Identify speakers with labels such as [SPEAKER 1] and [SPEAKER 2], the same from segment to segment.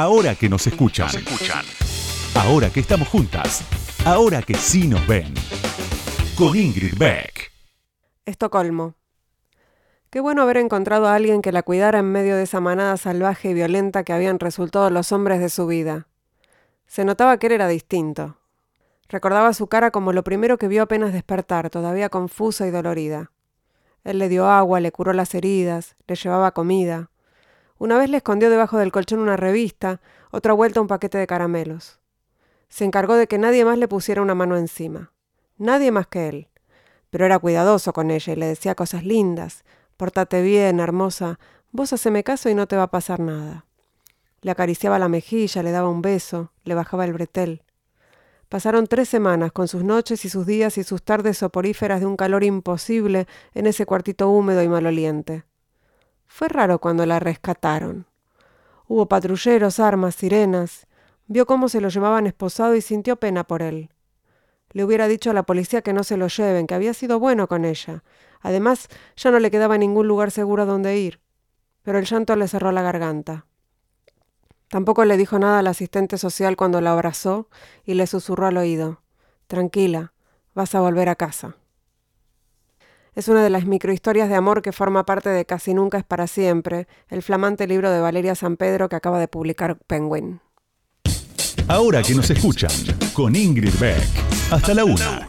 [SPEAKER 1] Ahora que nos escuchan. Ahora que estamos juntas. Ahora que sí nos ven. Con Ingrid Beck.
[SPEAKER 2] Estocolmo. Qué bueno haber encontrado a alguien que la cuidara en medio de esa manada salvaje y violenta que habían resultado los hombres de su vida. Se notaba que él era distinto. Recordaba su cara como lo primero que vio apenas despertar, todavía confusa y dolorida. Él le dio agua, le curó las heridas, le llevaba comida. Una vez le escondió debajo del colchón una revista, otra vuelta un paquete de caramelos. Se encargó de que nadie más le pusiera una mano encima. Nadie más que él. Pero era cuidadoso con ella y le decía cosas lindas. Pórtate bien, hermosa. Vos haceme caso y no te va a pasar nada. Le acariciaba la mejilla, le daba un beso, le bajaba el bretel. Pasaron tres semanas con sus noches y sus días y sus tardes soporíferas de un calor imposible en ese cuartito húmedo y maloliente. Fue raro cuando la rescataron. Hubo patrulleros, armas, sirenas. Vio cómo se lo llevaban esposado y sintió pena por él. Le hubiera dicho a la policía que no se lo lleven, que había sido bueno con ella. Además, ya no le quedaba ningún lugar seguro donde ir. Pero el llanto le cerró la garganta. Tampoco le dijo nada al asistente social cuando la abrazó y le susurró al oído. Tranquila, vas a volver a casa. Es una de las microhistorias de amor que forma parte de Casi Nunca es para siempre, el flamante libro de Valeria San Pedro que acaba de publicar Penguin.
[SPEAKER 1] Ahora que nos escuchan, con Ingrid Beck. Hasta la una.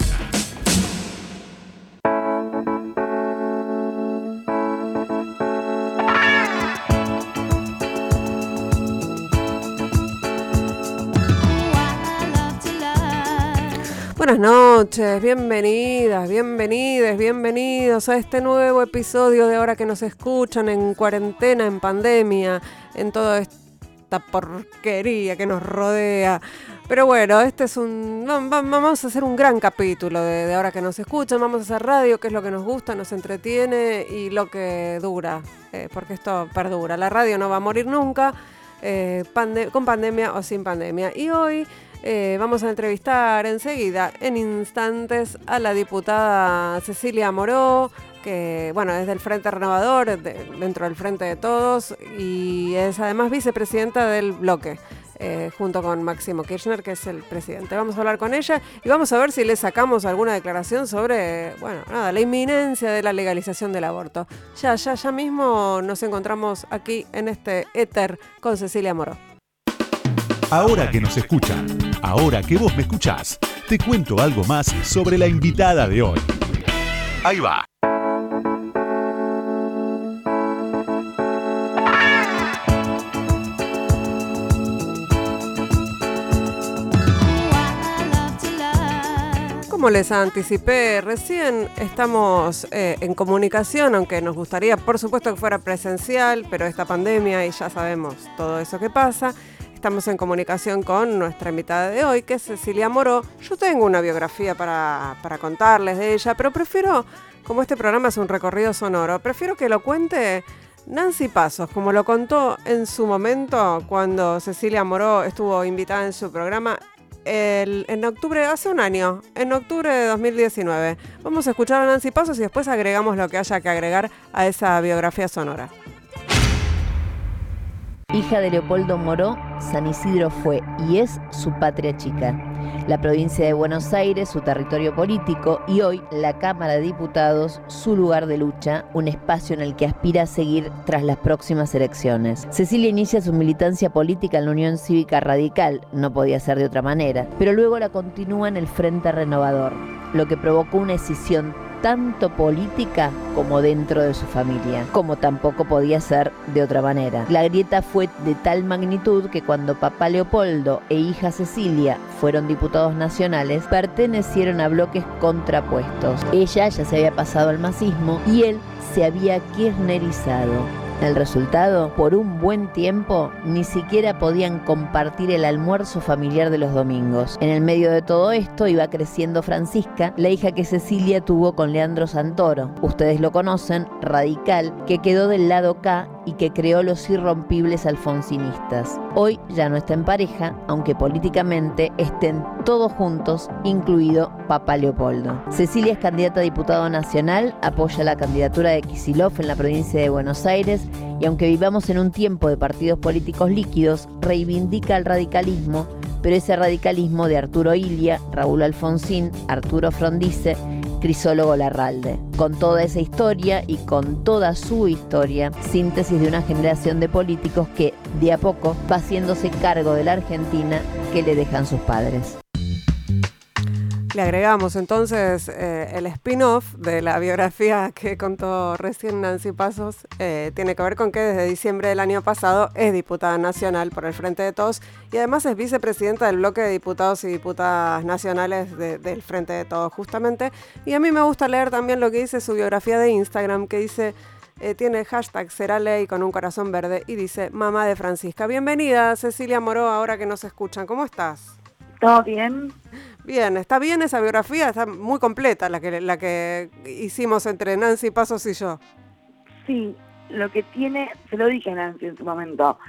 [SPEAKER 2] Buenas noches, bienvenidas, bienvenidos, bienvenidos a este nuevo episodio de Ahora que nos escuchan en cuarentena, en pandemia, en toda esta porquería que nos rodea. Pero bueno, este es un. Vamos a hacer un gran capítulo de, Ahora que nos escuchan. Vamos a hacer radio, que es lo que nos gusta, nos entretiene y lo que dura, eh, porque esto perdura. La radio no va a morir nunca, eh, con pandemia o sin pandemia. Y hoy. Eh, vamos a entrevistar enseguida, en instantes, a la diputada Cecilia Moró, que bueno, es del Frente Renovador, dentro del Frente de Todos, y es además vicepresidenta del bloque. Eh, junto con Máximo Kirchner, que es el presidente. Vamos a hablar con ella y vamos a ver si le sacamos alguna declaración sobre, bueno, nada, la inminencia de la legalización del aborto. Ya, ya, ya mismo nos encontramos aquí en este éter con Cecilia Moró.
[SPEAKER 1] Ahora que nos escuchan, ahora que vos me escuchás, te cuento algo más sobre la invitada de hoy. Ahí va.
[SPEAKER 2] Como les anticipé recién, estamos eh, en comunicación, aunque nos gustaría, por supuesto, que fuera presencial, pero esta pandemia y ya sabemos todo eso que pasa. Estamos en comunicación con nuestra invitada de hoy, que es Cecilia Moro. Yo tengo una biografía para, contarles de ella, pero prefiero, como este programa es un recorrido sonoro, prefiero que lo cuente Nancy Pasos, como lo contó en su momento cuando Cecilia Moró estuvo invitada en su programa en octubre, hace un año, en octubre de 2019. Vamos a escuchar a Nancy Pasos y después agregamos lo que haya que agregar a esa biografía sonora.
[SPEAKER 3] Hija de Leopoldo Moró, San Isidro fue y es su patria chica. La provincia de Buenos Aires, su territorio político y hoy la Cámara de Diputados, su lugar de lucha, un espacio en el que aspira a seguir tras las próximas elecciones. Cecilia inicia su militancia política en la Unión Cívica Radical, no podía ser de otra manera, pero luego la continúa en el Frente Renovador, lo que provocó una escisión tanto política como dentro de su familia, como tampoco podía ser de otra manera. La grieta fue de tal magnitud que cuando papá Leopoldo e hija Cecilia fueron diputados nacionales, pertenecieron a bloques contrapuestos. Ella ya se había pasado al masismo y él se había kirchnerizado. El resultado, por un buen tiempo, ni siquiera podían compartir el almuerzo familiar de los domingos. En el medio de todo esto iba creciendo Francisca, la hija que Cecilia tuvo con Leandro Santoro. Ustedes lo conocen, radical, que quedó del lado K y que creó los irrompibles alfonsinistas. Hoy ya no está en pareja, aunque políticamente estén todos juntos, incluido Papa Leopoldo. Cecilia es candidata a diputado nacional, apoya la candidatura de Kisilov en la provincia de Buenos Aires y aunque vivamos en un tiempo de partidos políticos líquidos, reivindica el radicalismo pero ese radicalismo de Arturo Ilia, Raúl Alfonsín, Arturo Frondice, Crisólogo Larralde. Con toda esa historia y con toda su historia, síntesis de una generación de políticos que de a poco va haciéndose cargo de la Argentina que le dejan sus padres.
[SPEAKER 2] Le agregamos entonces eh, el spin-off de la biografía que contó recién Nancy Pasos. Eh, tiene que ver con que desde diciembre del año pasado es diputada nacional por el Frente de Todos y además es vicepresidenta del bloque de diputados y diputadas nacionales del Frente de Todos, justamente. Y a mí me gusta leer también lo que dice su biografía de Instagram, que dice. Eh, tiene hashtag será ley con un corazón verde y dice mamá de Francisca. Bienvenida Cecilia Moró, ahora que nos escuchan. ¿Cómo estás?
[SPEAKER 4] ¿Todo bien?
[SPEAKER 2] Bien, está bien esa biografía, está muy completa la que, la que hicimos entre Nancy Pasos y yo.
[SPEAKER 4] Sí, lo que tiene, se lo dije a Nancy en su momento,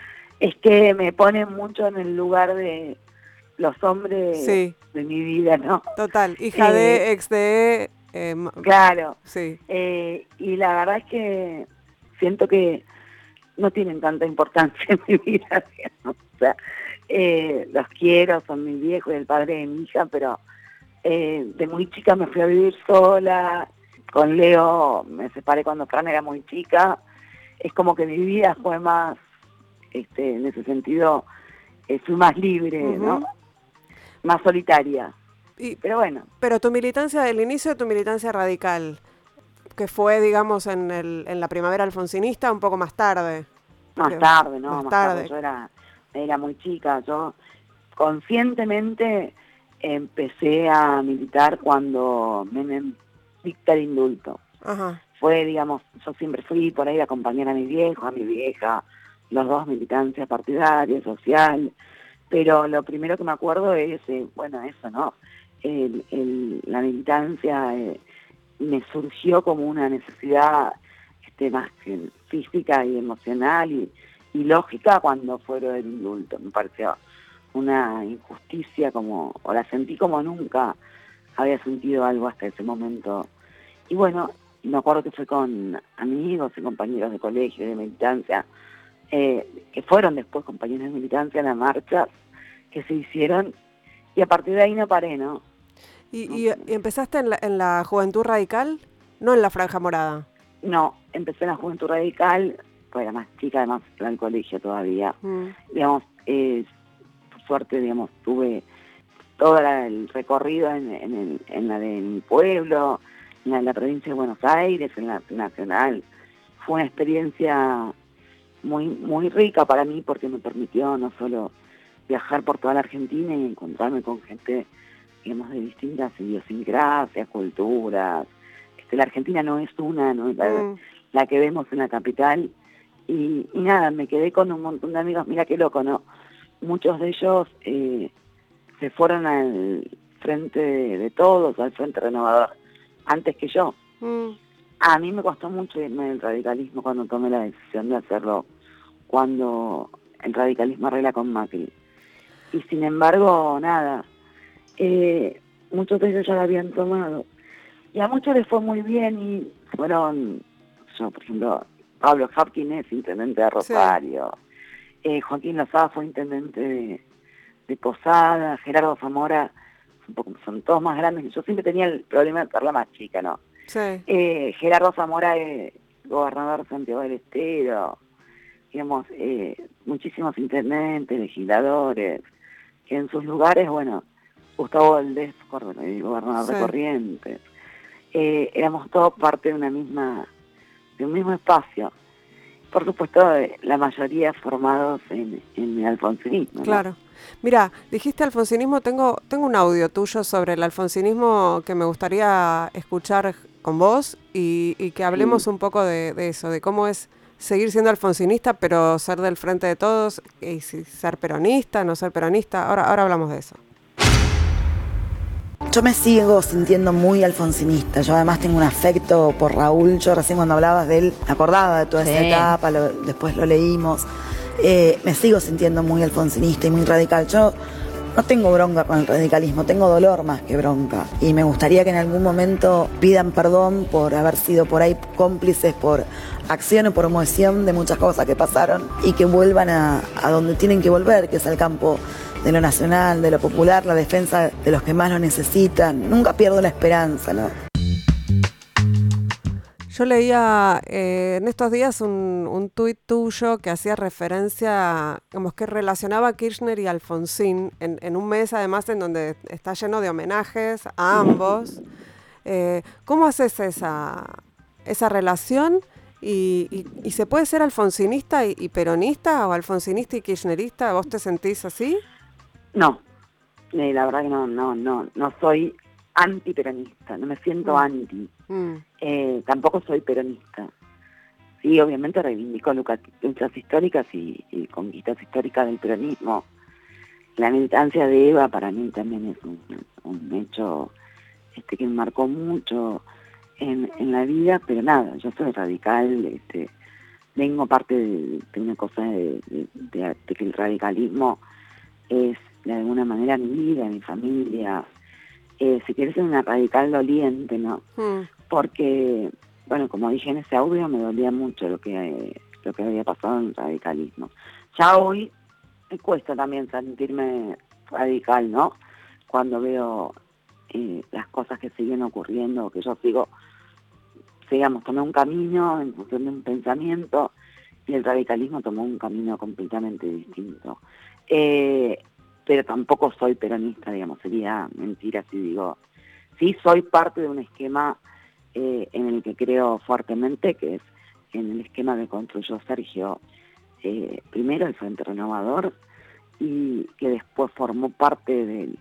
[SPEAKER 4] es que me pone mucho en el lugar de los hombres de mi vida, ¿no?
[SPEAKER 2] Total, hija de, eh, ex de...
[SPEAKER 4] Eh, claro. Sí. Eh, y la verdad es que siento que no tienen tanta importancia en mi vida, o sea, eh, los quiero, son mi viejo y el padre de mi hija, pero eh, de muy chica me fui a vivir sola, con Leo me separé cuando Fran era muy chica, es como que mi vida fue más, este, en ese sentido, eh, fui más libre, ¿no? Más solitaria. pero bueno.
[SPEAKER 2] Pero tu militancia del inicio de tu militancia radical, que fue, digamos, en, el, en la primavera alfonsinista, un poco más tarde.
[SPEAKER 4] Más tarde, ¿no? Más, tarde. Yo era era muy chica. Yo conscientemente empecé a militar cuando me dicta el indulto. Fue, digamos, yo siempre fui por ahí a acompañar a mi viejo, a mi vieja, los dos militancia partidaria, social, pero lo primero que me acuerdo es, eh, bueno, eso, ¿no? la militancia eh, me surgió como una necesidad este, más física y emocional y, y lógica cuando fueron el indulto. Me pareció una injusticia como, o la sentí como nunca había sentido algo hasta ese momento. Y bueno, me acuerdo que fue con amigos y compañeros de colegio, de militancia, eh, que fueron después compañeros de militancia en las marchas que se hicieron, y a partir de ahí no paré, ¿no?
[SPEAKER 2] ¿Y, empezaste en la, en la Juventud Radical? ¿No en la Franja Morada?
[SPEAKER 4] No, empecé en la Juventud Radical, pues era más chica, además era en el colegio todavía. Mm. Digamos, eh, por suerte, digamos, tuve todo el recorrido en, en, en la de mi pueblo, en la, provincia de Buenos Aires, en la nacional. Fue una experiencia muy, muy rica para mí porque me permitió no solo viajar por toda la Argentina y encontrarme con gente, digamos, de distintas idiosincrasias, culturas. Este, la Argentina no es una, no es la, mm. la que vemos en la capital, y, nada, me quedé con un montón de amigos, mira qué loco, ¿no? Muchos de ellos eh, se fueron al frente de, todos, al frente renovador, antes que yo. Mm. A mí me costó mucho irme del radicalismo cuando tomé la decisión de hacerlo, cuando el radicalismo arregla con Macri. Y sin embargo, nada, eh, muchos de ellos ya lo habían tomado. Y a muchos les fue muy bien y fueron, yo por ejemplo, Pablo Hapkin es intendente de Rosario, eh, Joaquín Lozada fue intendente de, Posada, Gerardo Zamora, son todos más grandes. Yo siempre tenía el problema de ser la más chica, ¿no? Eh, Gerardo Zamora es gobernador de Santiago del Estero, digamos, eh, muchísimos intendentes, legisladores, que en sus lugares, bueno, Gustavo Valdés, gobernador de Corrientes, éramos todos parte de una misma de un mismo espacio. Por supuesto, la mayoría formados en, el alfonsinismo.
[SPEAKER 2] Claro. Mira, dijiste alfonsinismo, tengo, tengo un audio tuyo sobre el alfonsinismo que me gustaría escuchar con vos y, que hablemos un poco de, eso, de cómo es seguir siendo alfonsinista, pero ser del frente de todos, y si ser peronista, no ser peronista. Ahora, ahora hablamos de eso.
[SPEAKER 5] Yo me sigo sintiendo muy alfonsinista. Yo además tengo un afecto por Raúl. Yo recién cuando hablabas de él, me acordaba de toda esa etapa, después lo leímos. Eh, me sigo sintiendo muy alfonsinista y muy radical. Yo no tengo bronca con el radicalismo, tengo dolor más que bronca. Y me gustaría que en algún momento pidan perdón por haber sido por ahí cómplices por acción o por omisión de muchas cosas que pasaron y que vuelvan a, a donde tienen que volver, que es al campo de lo nacional, de lo popular, la defensa de los que más lo necesitan. Nunca pierdo la esperanza, ¿no?
[SPEAKER 2] Yo leía eh, en estos días un, un tuit tuyo que hacía referencia, como que relacionaba a Kirchner y Alfonsín en, un mes además en donde está lleno de homenajes a ambos. Eh, ¿Cómo haces esa, esa relación? Y, se puede ser alfonsinista y, peronista o alfonsinista y kirchnerista? ¿Vos te sentís así?
[SPEAKER 4] No, eh, la verdad que no, no, no, no soy antiperonista, no me siento mm. anti. Mm. Eh, tampoco soy peronista. Sí, obviamente reivindico luchas históricas y, conquistas históricas del peronismo. La militancia de Eva para mí también es un, hecho este, que me marcó mucho en, la vida, pero nada, yo soy radical, este, vengo parte de, una cosa de, que el radicalismo es de alguna manera mi vida, mi familia, eh, si quieres ser una radical doliente, ¿no? Mm. Porque, bueno, como dije en ese audio, me dolía mucho lo que, lo que había pasado en el radicalismo. Ya hoy me cuesta también sentirme radical, ¿no? Cuando veo eh, las cosas que siguen ocurriendo, que yo sigo, digamos, tomé un camino en función de un pensamiento y el radicalismo tomó un camino completamente distinto. Eh, pero tampoco soy peronista, digamos, sería mentira si digo, sí soy parte de un esquema eh, en el que creo fuertemente, que es en el esquema que construyó Sergio, eh, primero el Frente Renovador, y que después formó parte del,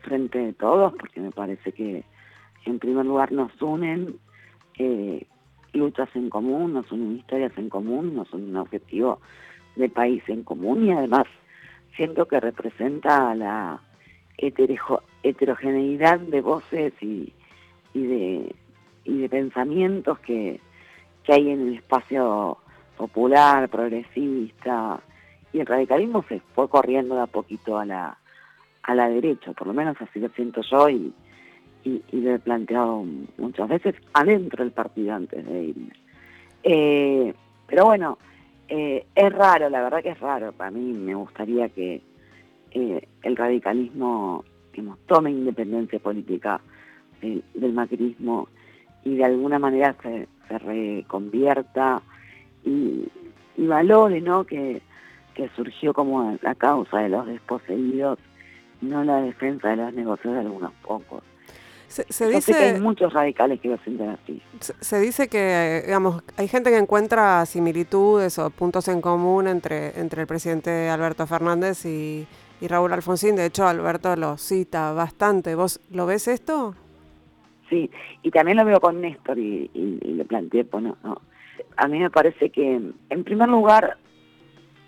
[SPEAKER 4] Frente de Todos, porque me parece que en primer lugar nos unen eh, luchas en común, nos unen historias en común, nos unen un objetivo de país en común y además siento que representa la heterogeneidad de voces y, de, de pensamientos que, hay en el espacio popular, progresista, y el radicalismo se fue corriendo de a poquito a la, a la derecha, por lo menos así lo siento yo y, y, lo he planteado muchas veces adentro del partido antes de irme. Eh, pero bueno, eh, es raro, la verdad que es raro. Para mí me gustaría que eh, el radicalismo tome independencia política del macrismo y de alguna manera se, reconvierta y, valore ¿no? que, surgió como la causa de los desposeídos, no la defensa de los negocios de algunos pocos. Se, dice, que hay muchos radicales que lo sienten así.
[SPEAKER 2] Se, dice que, digamos, hay gente que encuentra similitudes o puntos en común entre, entre el presidente Alberto Fernández y, Raúl Alfonsín. De hecho, Alberto lo cita bastante. ¿Vos lo ves esto?
[SPEAKER 4] Sí, y también lo veo con Néstor y, le planteé, pues no, A mí me parece que, en primer lugar,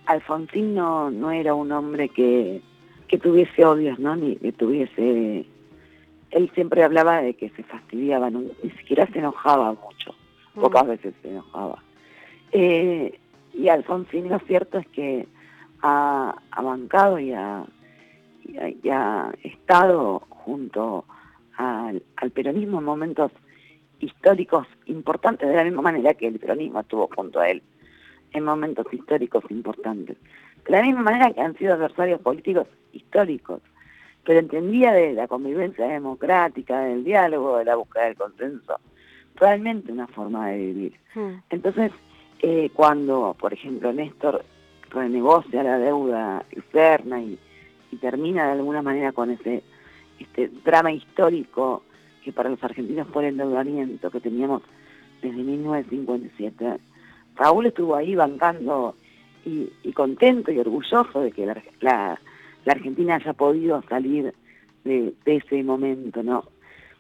[SPEAKER 4] Alfonsín no, no era un hombre que, que tuviese odios, ¿no? Ni que tuviese él siempre hablaba de que se fastidiaba, ni siquiera se enojaba mucho, pocas mm. veces se enojaba. Eh, y Alfonsín lo cierto es que ha, bancado y ha, estado junto al, peronismo en momentos históricos importantes, de la misma manera que el peronismo estuvo junto a él en momentos históricos importantes. De la misma manera que han sido adversarios políticos históricos pero entendía de la convivencia democrática, del diálogo, de la búsqueda del consenso, realmente una forma de vivir. Entonces, eh, cuando, por ejemplo, Néstor renegocia la deuda externa y, termina de alguna manera con ese este drama histórico que para los argentinos fue el endeudamiento que teníamos desde 1957, Raúl estuvo ahí bancando y, contento y orgulloso de que la la Argentina haya podido salir de, ese momento, ¿no?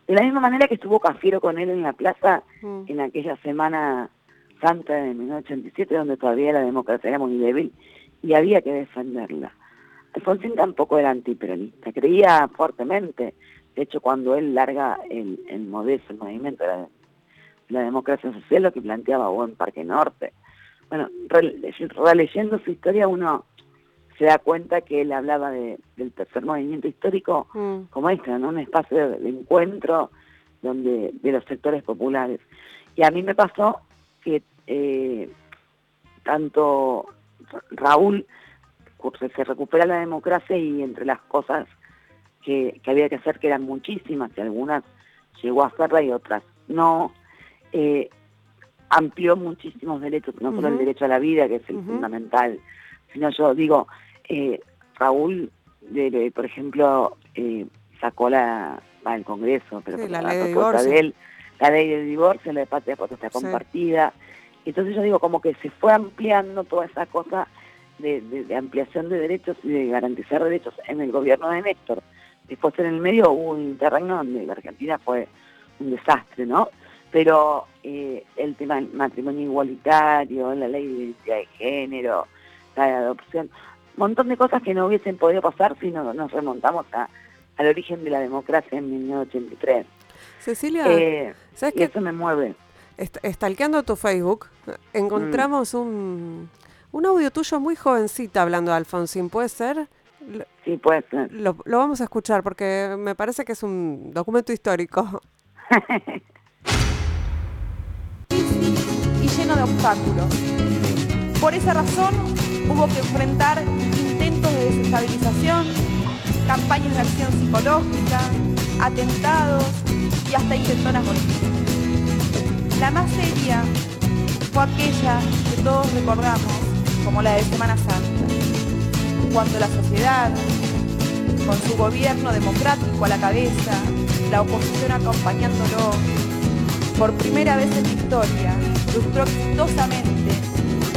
[SPEAKER 4] De la misma manera que estuvo Cafiero con él en la plaza mm. en aquella semana santa de 1987, donde todavía la democracia era muy débil y había que defenderla. Alfonsín tampoco era antiperonista, creía fuertemente De hecho, cuando él larga el, el modelo, el movimiento de la, democracia social, lo que planteaba Buen Parque Norte. Bueno, releyendo su historia uno se da cuenta que él hablaba de, del tercer movimiento histórico mm. como este, ¿no? un espacio de, encuentro donde de los sectores populares. Y a mí me pasó que eh, tanto Raúl se recupera la democracia y entre las cosas que, había que hacer, que eran muchísimas, y algunas llegó a hacerla y otras no, eh, amplió muchísimos derechos, no solo el derecho a la vida, que es el fundamental, sino yo digo, eh, Raúl, de, por ejemplo, eh, sacó la, va al Congreso, pero
[SPEAKER 2] la, ley de él,
[SPEAKER 4] la ley de divorcio, la de patria potestad compartida. Entonces yo digo, como que se fue ampliando toda esa cosa de, de, ampliación de derechos y de garantizar derechos en el gobierno de Néstor. Después en el medio hubo un terreno donde la Argentina fue un desastre, ¿no? Pero eh, el tema del matrimonio igualitario, la ley de identidad de género, la de adopción, un montón de cosas que no hubiesen podido pasar si no nos remontamos a, al origen de la democracia en 1983.
[SPEAKER 2] Cecilia,
[SPEAKER 4] eh, ¿sabes y eso me mueve.
[SPEAKER 2] Estalqueando tu Facebook, encontramos un, un audio tuyo muy jovencita hablando de Alfonsín, ¿puede ser?
[SPEAKER 4] Sí, puede ser.
[SPEAKER 2] Lo, vamos a escuchar porque me parece que es un documento histórico.
[SPEAKER 6] y lleno de obstáculos. Por esa razón hubo que enfrentar intentos de desestabilización, campañas de acción psicológica, atentados y hasta intentonas bolívares. La más seria fue aquella que todos recordamos como la de Semana Santa, cuando la sociedad, con su gobierno democrático a la cabeza, la oposición acompañándolo, por primera vez en la historia, frustró exitosamente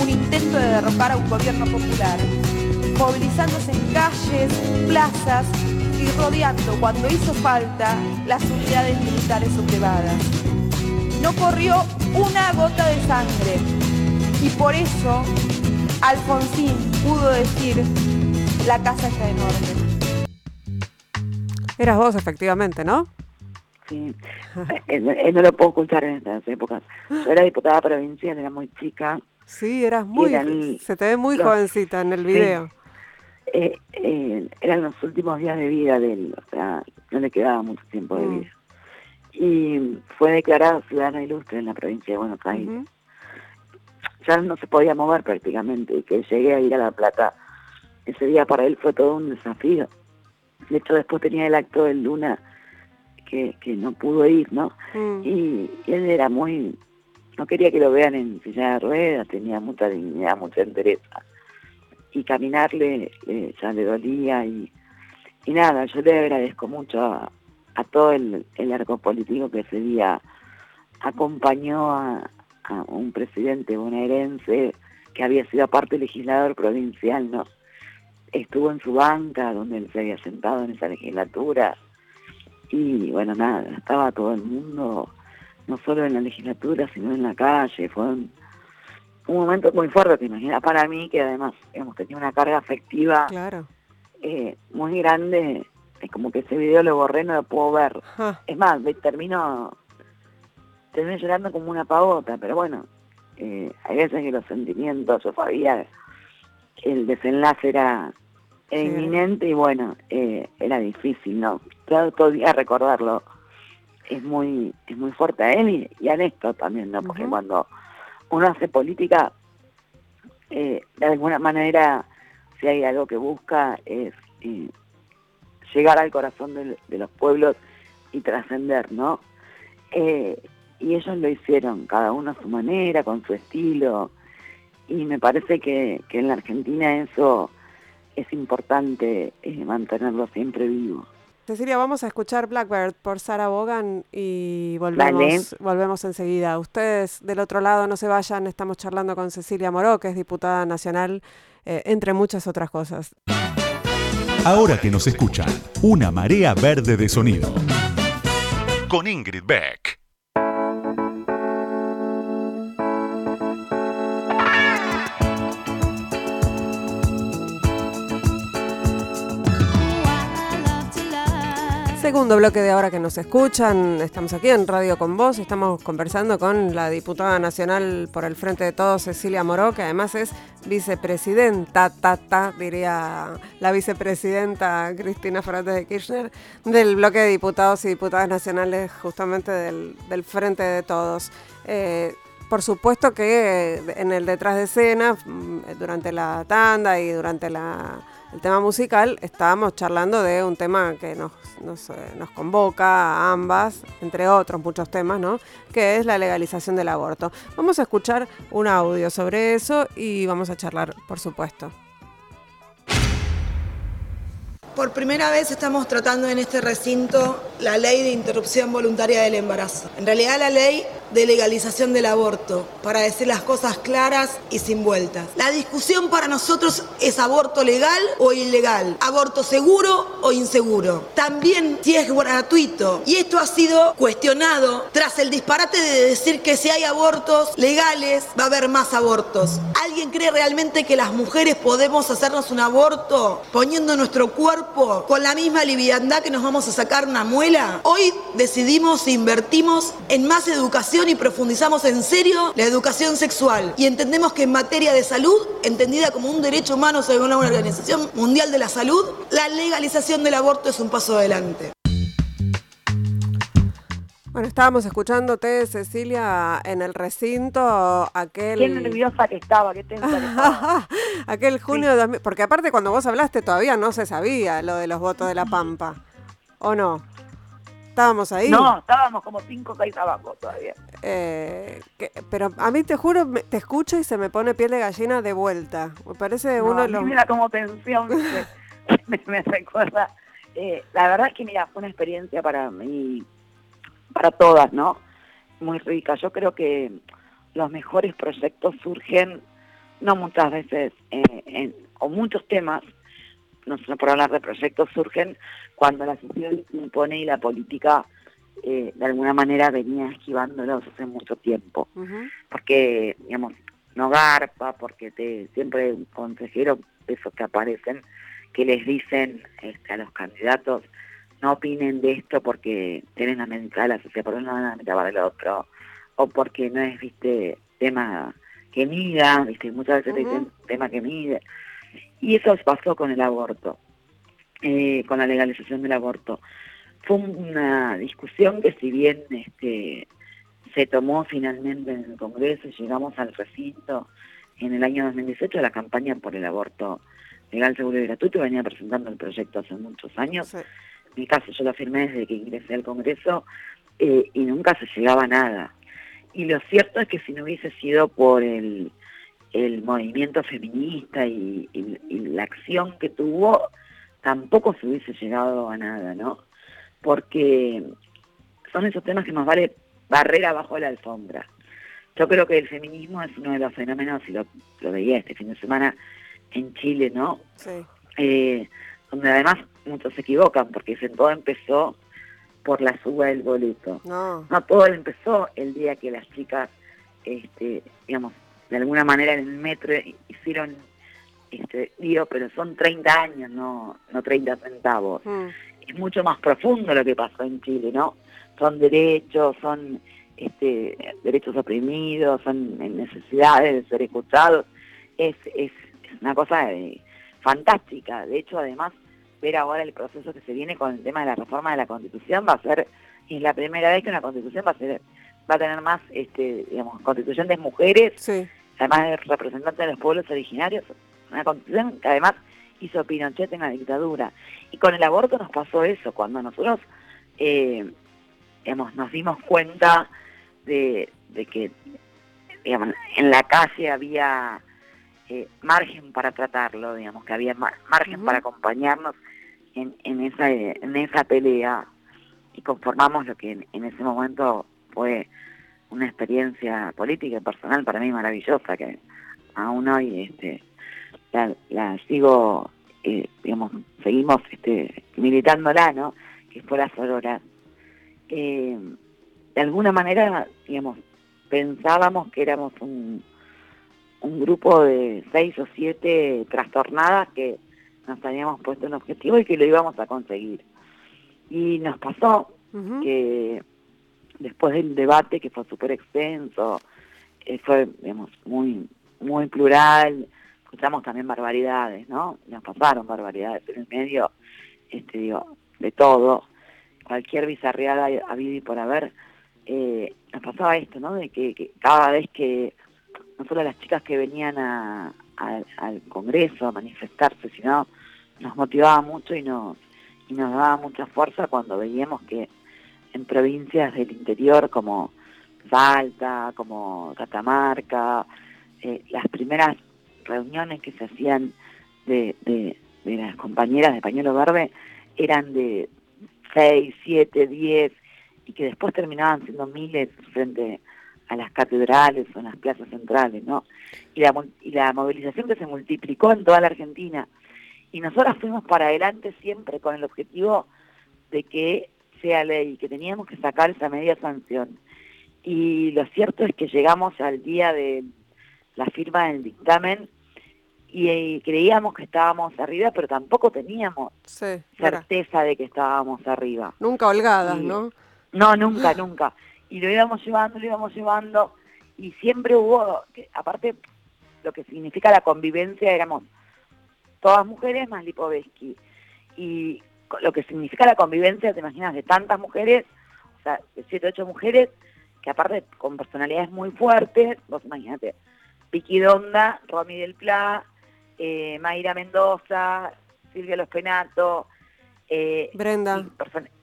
[SPEAKER 6] un intento de derrocar a un gobierno popular, movilizándose en calles, plazas y rodeando cuando hizo falta las unidades militares sublevadas. No corrió una gota de sangre y por eso Alfonsín pudo decir, la casa está enorme.
[SPEAKER 2] Eras vos, efectivamente, ¿no?
[SPEAKER 4] Sí, eh, eh, no lo puedo ocultar en estas épocas. Yo era diputada provincial, era muy chica.
[SPEAKER 2] Sí, eras muy, se te ve muy jovencita en el video.
[SPEAKER 4] Eh, eran los últimos días de vida de él, o sea, no le quedaba mucho tiempo de mm. vida. Y fue declarado ciudadano ilustre en la provincia de Buenos Aires ya no se podía mover prácticamente, y que llegué a ir a La Plata ese día para él fue todo un desafío. De hecho, después tenía el acto del Luna que, que no pudo ir, ¿no? Mm. Y, él era muy... No quería que lo vean en silla de ruedas, tenía mucha dignidad, mucha entereza. Y caminarle ya le dolía y, y nada, yo le agradezco mucho a, a todo el, el arco político que ese día acompañó a, a un presidente bonaerense que había sido aparte legislador provincial, ¿no? Estuvo en su banca, donde él se había sentado en esa legislatura, y bueno, nada, estaba todo el mundo, no solo en la legislatura, sino en la calle, fue un, momento muy fuerte, te imaginas, para mí, que además hemos tenido una carga afectiva
[SPEAKER 2] claro.
[SPEAKER 4] Eh, muy grande, es como que ese video lo borré, no lo puedo ver. Es más, termino terminé llorando como una pavota, pero bueno, eh, hay veces que los sentimientos, yo sabía que el desenlace era, inminente y bueno, eh, era difícil, ¿no? Todo día recordarlo es muy es muy fuerte a él y, a Néstor también, ¿no? Porque cuando uno hace política, eh, de alguna manera, si hay algo que busca es llegar al corazón de, de los pueblos y trascender, ¿no? Eh, y ellos lo hicieron, cada uno a su manera, con su estilo, y me parece que, en la Argentina eso es importante eh, mantenerlo siempre vivo.
[SPEAKER 2] Cecilia, vamos a escuchar Blackbird por Sara Bogan y volvemos, volvemos enseguida. Ustedes del otro lado no se vayan, estamos charlando con Cecilia Moró, que es diputada nacional, eh, entre muchas otras cosas.
[SPEAKER 1] Ahora que nos escuchan, una marea verde de sonido. Con Ingrid Beck.
[SPEAKER 2] Segundo bloque de ahora que nos escuchan, estamos aquí en Radio con Vos, estamos conversando con la diputada nacional por el Frente de Todos, Cecilia Moró, que además es vicepresidenta, ta, diría la vicepresidenta Cristina Fernández de Kirchner, del bloque de diputados y diputadas nacionales justamente del, Frente de Todos. Eh, por supuesto que en el detrás de escena, mm, durante la tanda y durante la el tema musical, estábamos charlando de un tema que nos, eh, nos, convoca a ambas, entre otros muchos temas, ¿no? Que es la legalización del aborto. Vamos a escuchar un audio sobre eso y vamos a charlar, por supuesto.
[SPEAKER 7] Por primera vez estamos tratando en este recinto la ley de interrupción voluntaria del embarazo. En realidad la ley de legalización del aborto, para decir las cosas claras y sin vueltas. La discusión para nosotros es aborto legal o ilegal, aborto seguro o inseguro. También si es gratuito. Y esto ha sido cuestionado tras el disparate de decir que si hay abortos legales va a haber más abortos. ¿Alguien cree realmente que las mujeres podemos hacernos un aborto poniendo nuestro cuerpo con la misma liviandad que nos vamos a sacar una muela? Hoy decidimos e invertimos en más educación y profundizamos en serio la educación sexual y entendemos que en materia de salud, entendida como un derecho humano según la Organización Mundial de la Salud, la legalización del aborto es un paso adelante.
[SPEAKER 2] Bueno, estábamos escuchándote, Cecilia, en el recinto, aquel...
[SPEAKER 4] Qué nerviosa que estaba, qué tensa que estaba.
[SPEAKER 2] aquel junio de 2000... Porque aparte cuando vos hablaste todavía no se sabía lo de los votos de la Pampa, ¿o no? ¿Estábamos ahí?
[SPEAKER 4] No, estábamos como cinco o seis abajo todavía.
[SPEAKER 2] Eh, pero a mí te juro, te escucho y se me pone piel de gallina de vuelta. Me parece uno de los...
[SPEAKER 4] Mira como tensión me, me, recuerda. Eh, la verdad es que, mira, fue una experiencia para mí, para todas, ¿no? Muy rica. Yo creo que los mejores proyectos surgen, no muchas veces, eh, en, o muchos temas no solo por hablar de proyectos, surgen cuando la sociedad impone y la política eh, de alguna manera venía esquivándolos hace mucho tiempo. Porque, digamos, no garpa, porque te, siempre consejero esos que aparecen, que les dicen este, a los candidatos, no opinen de esto porque tienen la mente la sociedad por uno, la para el otro, o porque no es, viste, tema que mida, viste, muchas veces dicen tema que mide. Y eso pasó con el aborto, eh, con la legalización del aborto. Fue una discusión que si bien este, se tomó finalmente en el Congreso y llegamos al recinto en el año 2018, la campaña por el aborto legal, seguro y gratuito venía presentando el proyecto hace muchos años. En mi caso yo lo firmé desde que ingresé al Congreso eh, y nunca se llegaba a nada. Y lo cierto es que si no hubiese sido por el el movimiento feminista y, la acción que tuvo, tampoco se hubiese llegado a nada, ¿no? Porque son esos temas que nos vale barrera bajo la alfombra. Yo creo que el feminismo es uno de los fenómenos, y lo, veía este fin de semana en Chile, ¿no? Sí. Eh, donde además muchos se equivocan, porque dicen todo empezó por la suba del boleto. No. No, todo empezó el día que las chicas, este, digamos, de alguna manera en el metro hicieron, este, digo, pero son 30 años, no, no 30 centavos. Mm. Es mucho más profundo lo que pasó en Chile, ¿no? Son derechos, son este, derechos oprimidos, son necesidades de ser escuchados. Es, es, una cosa eh, fantástica. De hecho, además, ver ahora el proceso que se viene con el tema de la reforma de la Constitución va a ser, es la primera vez que una Constitución va a ser va a tener más, este, digamos, constitución mujeres, además de representantes de los pueblos originarios, una constitución que además hizo Pinochet en la dictadura. Y con el aborto nos pasó eso, cuando nosotros, eh, digamos, nos dimos cuenta de, que, digamos, en la calle había eh, margen para tratarlo, digamos, que había margen para acompañarnos en, en, esa, en esa pelea y conformamos lo que en ese momento fue una experiencia política y personal para mí maravillosa, que aún hoy este, la, sigo, eh, digamos, seguimos este, militándola, ¿no? Que fue la Sorora. Eh, de alguna manera, digamos, pensábamos que éramos un, un grupo de seis o siete trastornadas que nos habíamos puesto un objetivo y que lo íbamos a conseguir. Y nos pasó que después del debate, que fue súper extenso, eh, fue, digamos, muy, muy plural, escuchamos también barbaridades, ¿no? Nos pasaron barbaridades en el medio, este, digo, de todo, cualquier bizarreada habido y por haber, eh, nos pasaba esto, ¿no? De que, cada vez que, no solo las chicas que venían al Congreso a manifestarse, sino nos motivaba mucho y nos, y nos daba mucha fuerza cuando veíamos que en provincias del interior como Salta, como Catamarca, eh, las primeras reuniones que se hacían de, de, las compañeras de pañuelo verde eran de 6, 7, 10 y que después terminaban siendo miles frente a las catedrales o en las plazas centrales, ¿no? Y la, y la movilización que se multiplicó en toda la Argentina. Y nosotras fuimos para adelante siempre con el objetivo de que sea ley, que teníamos que sacar esa media sanción. Y lo cierto es que llegamos al día de la firma del dictamen y, creíamos que estábamos arriba, pero tampoco teníamos certeza de que estábamos arriba.
[SPEAKER 2] Nunca holgadas, ¿no?
[SPEAKER 4] No, nunca, nunca. Y lo íbamos llevando, lo íbamos llevando, y siempre hubo, aparte, lo que significa la convivencia, éramos todas mujeres más Lipovetsky. Y lo que significa la convivencia, te imaginas, de tantas mujeres, o sea, de siete, ocho mujeres, que aparte con personalidades muy fuertes, vos imagínate, Vicky Donda, Romy del Pla, eh, Mayra Mendoza, Silvia Los Penato,
[SPEAKER 2] eh, Brenda,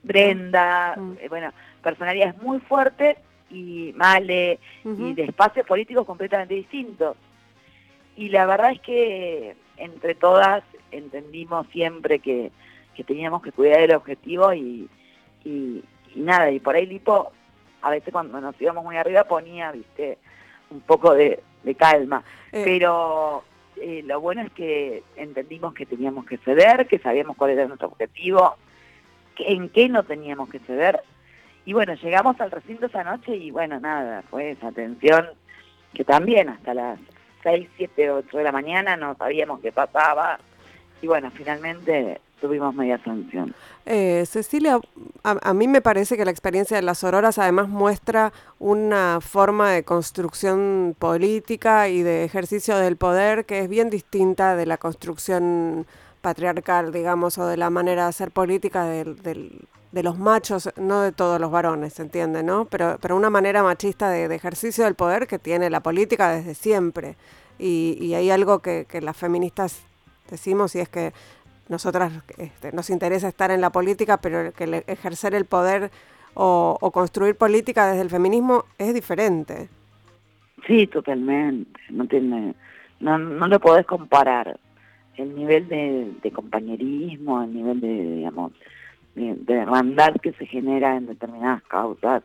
[SPEAKER 4] Brenda, mm. eh, bueno, personalidades muy fuertes y male y de espacios políticos completamente distintos. Y la verdad es que entre todas entendimos siempre que, teníamos que cuidar el objetivo y, y, nada, y por ahí Lipo, a veces cuando nos íbamos muy arriba ponía, viste, un poco de, calma, pero eh, lo bueno es que entendimos que teníamos que ceder, que sabíamos cuál era nuestro objetivo, en qué no teníamos que ceder. Y bueno, llegamos al recinto esa noche y bueno, nada, fue esa tensión que también hasta las 6, 7, 8 de la mañana no sabíamos qué pasaba. Y bueno, finalmente tuvimos media sanción.
[SPEAKER 2] Eh, Cecilia, a, mí me parece que la experiencia de las auroras además muestra una forma de construcción política y de ejercicio del poder que es bien distinta de la construcción patriarcal, digamos, o de la manera de hacer política de los machos, no de todos los varones, ¿se entiende, no? Pero, pero una manera machista de, ejercicio del poder que tiene la política desde siempre. Y, y hay algo que, que las feministas decimos y es que nosotras este, nos interesa estar en la política, pero que ejercer el poder o, construir política desde el feminismo es diferente.
[SPEAKER 4] Sí, totalmente. No tiene, no, no lo podés comparar. El nivel de, compañerismo, el nivel de, digamos, de, hermandad que se genera en determinadas causas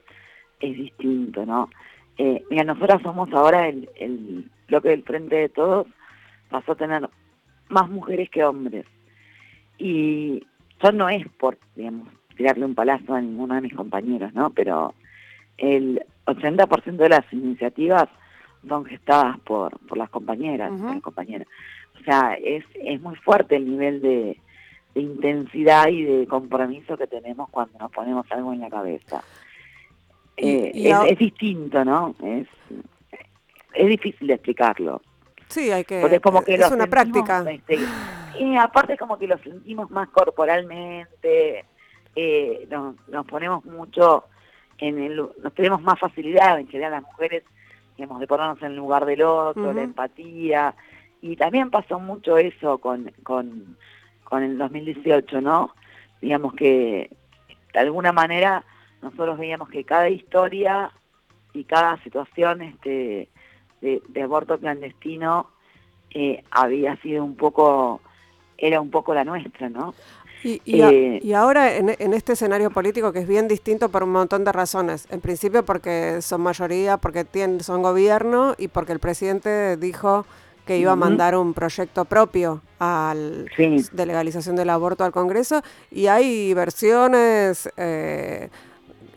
[SPEAKER 4] es distinto, ¿no? Eh, mira, nosotras somos ahora el, el bloque del Frente de Todos, pasó a tener más mujeres que hombres. Y yo no es por, digamos, tirarle un palazo a ninguno de mis compañeros, ¿no? Pero el 80% de las iniciativas son gestadas por, por las compañeras, compañeras. O sea, es, es muy fuerte el nivel de, intensidad y de compromiso que tenemos cuando nos ponemos algo en la cabeza. Eh, es, distinto, ¿no? Es, es difícil de explicarlo.
[SPEAKER 2] Sí, hay que... es como que es una práctica.
[SPEAKER 4] Este, y aparte como que lo sentimos más corporalmente, eh, nos, ponemos mucho en el, nos tenemos más facilidad en general las mujeres, digamos, de ponernos en el lugar del otro, la empatía, y también pasó mucho eso con, con, con el 2018, ¿no? Digamos que de alguna manera nosotros veíamos que cada historia y cada situación este, de, aborto clandestino eh, había sido un poco era un poco la nuestra, ¿no?
[SPEAKER 2] Y, eh, y, ahora en, este escenario político que es bien distinto por un montón de razones. En principio porque son mayoría, porque tienen, son gobierno y porque el presidente dijo que iba a mandar un proyecto propio al, de legalización del aborto al Congreso y hay versiones eh,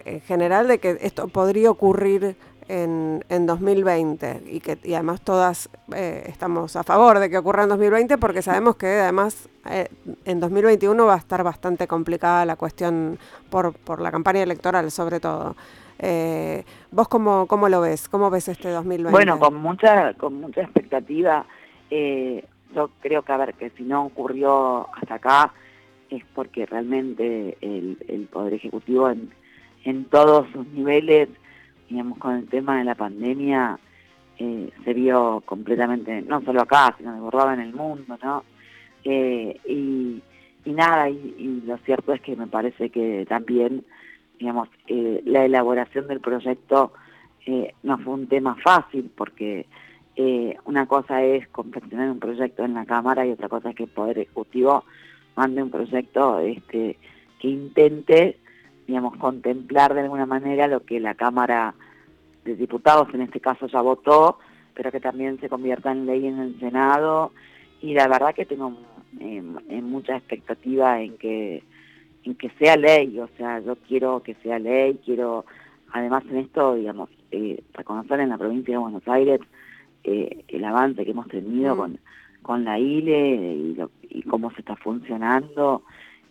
[SPEAKER 2] en general de que esto podría ocurrir en, en 2020 y que y además todas eh, estamos a favor de que ocurra en 2020 porque sabemos que además eh, en 2021 va a estar bastante complicada la cuestión por, por la campaña electoral sobre todo. Eh, ¿Vos cómo, cómo lo ves? ¿Cómo ves este 2020?
[SPEAKER 4] Bueno, con mucha, con mucha expectativa. yo creo que, a ver, que si no ocurrió hasta acá es porque realmente el, el Poder Ejecutivo en, en todos sus niveles digamos, con el tema de la pandemia eh, se vio completamente, no solo acá, sino desbordado en el mundo, ¿no? Eh, y, nada, y, lo cierto es que me parece que también, digamos, eh, la elaboración del proyecto no fue un tema fácil, porque una cosa es confeccionar un proyecto en la Cámara y otra cosa es que el Poder Ejecutivo mande un proyecto este, que intente digamos, contemplar de alguna manera lo que la Cámara de Diputados en este caso ya votó, pero que también se convierta en ley en el Senado. Y la verdad que tengo eh, mucha expectativa en que, en que sea ley, o sea, yo quiero que sea ley, quiero, además en esto, digamos, eh, reconocer en la provincia de Buenos Aires eh, el avance que hemos tenido mm. con, con la ILE y, y cómo se está funcionando,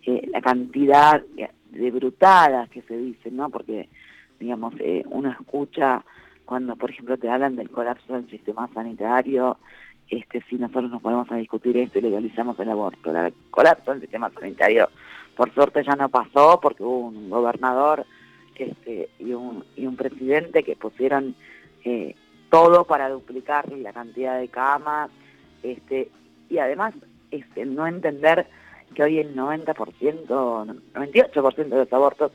[SPEAKER 4] la cantidad de brutadas que se dicen, ¿no? Porque, digamos, eh, uno escucha cuando, por ejemplo, te hablan del colapso del sistema sanitario, este, si nosotros nos ponemos a discutir esto y legalizamos el aborto. El colapso del sistema sanitario, por suerte, ya no pasó porque hubo un gobernador este, y, un, y un presidente que pusieron eh, todo para duplicar la cantidad de camas, este, y además este, no entender que hoy el 90%, 98% de los abortos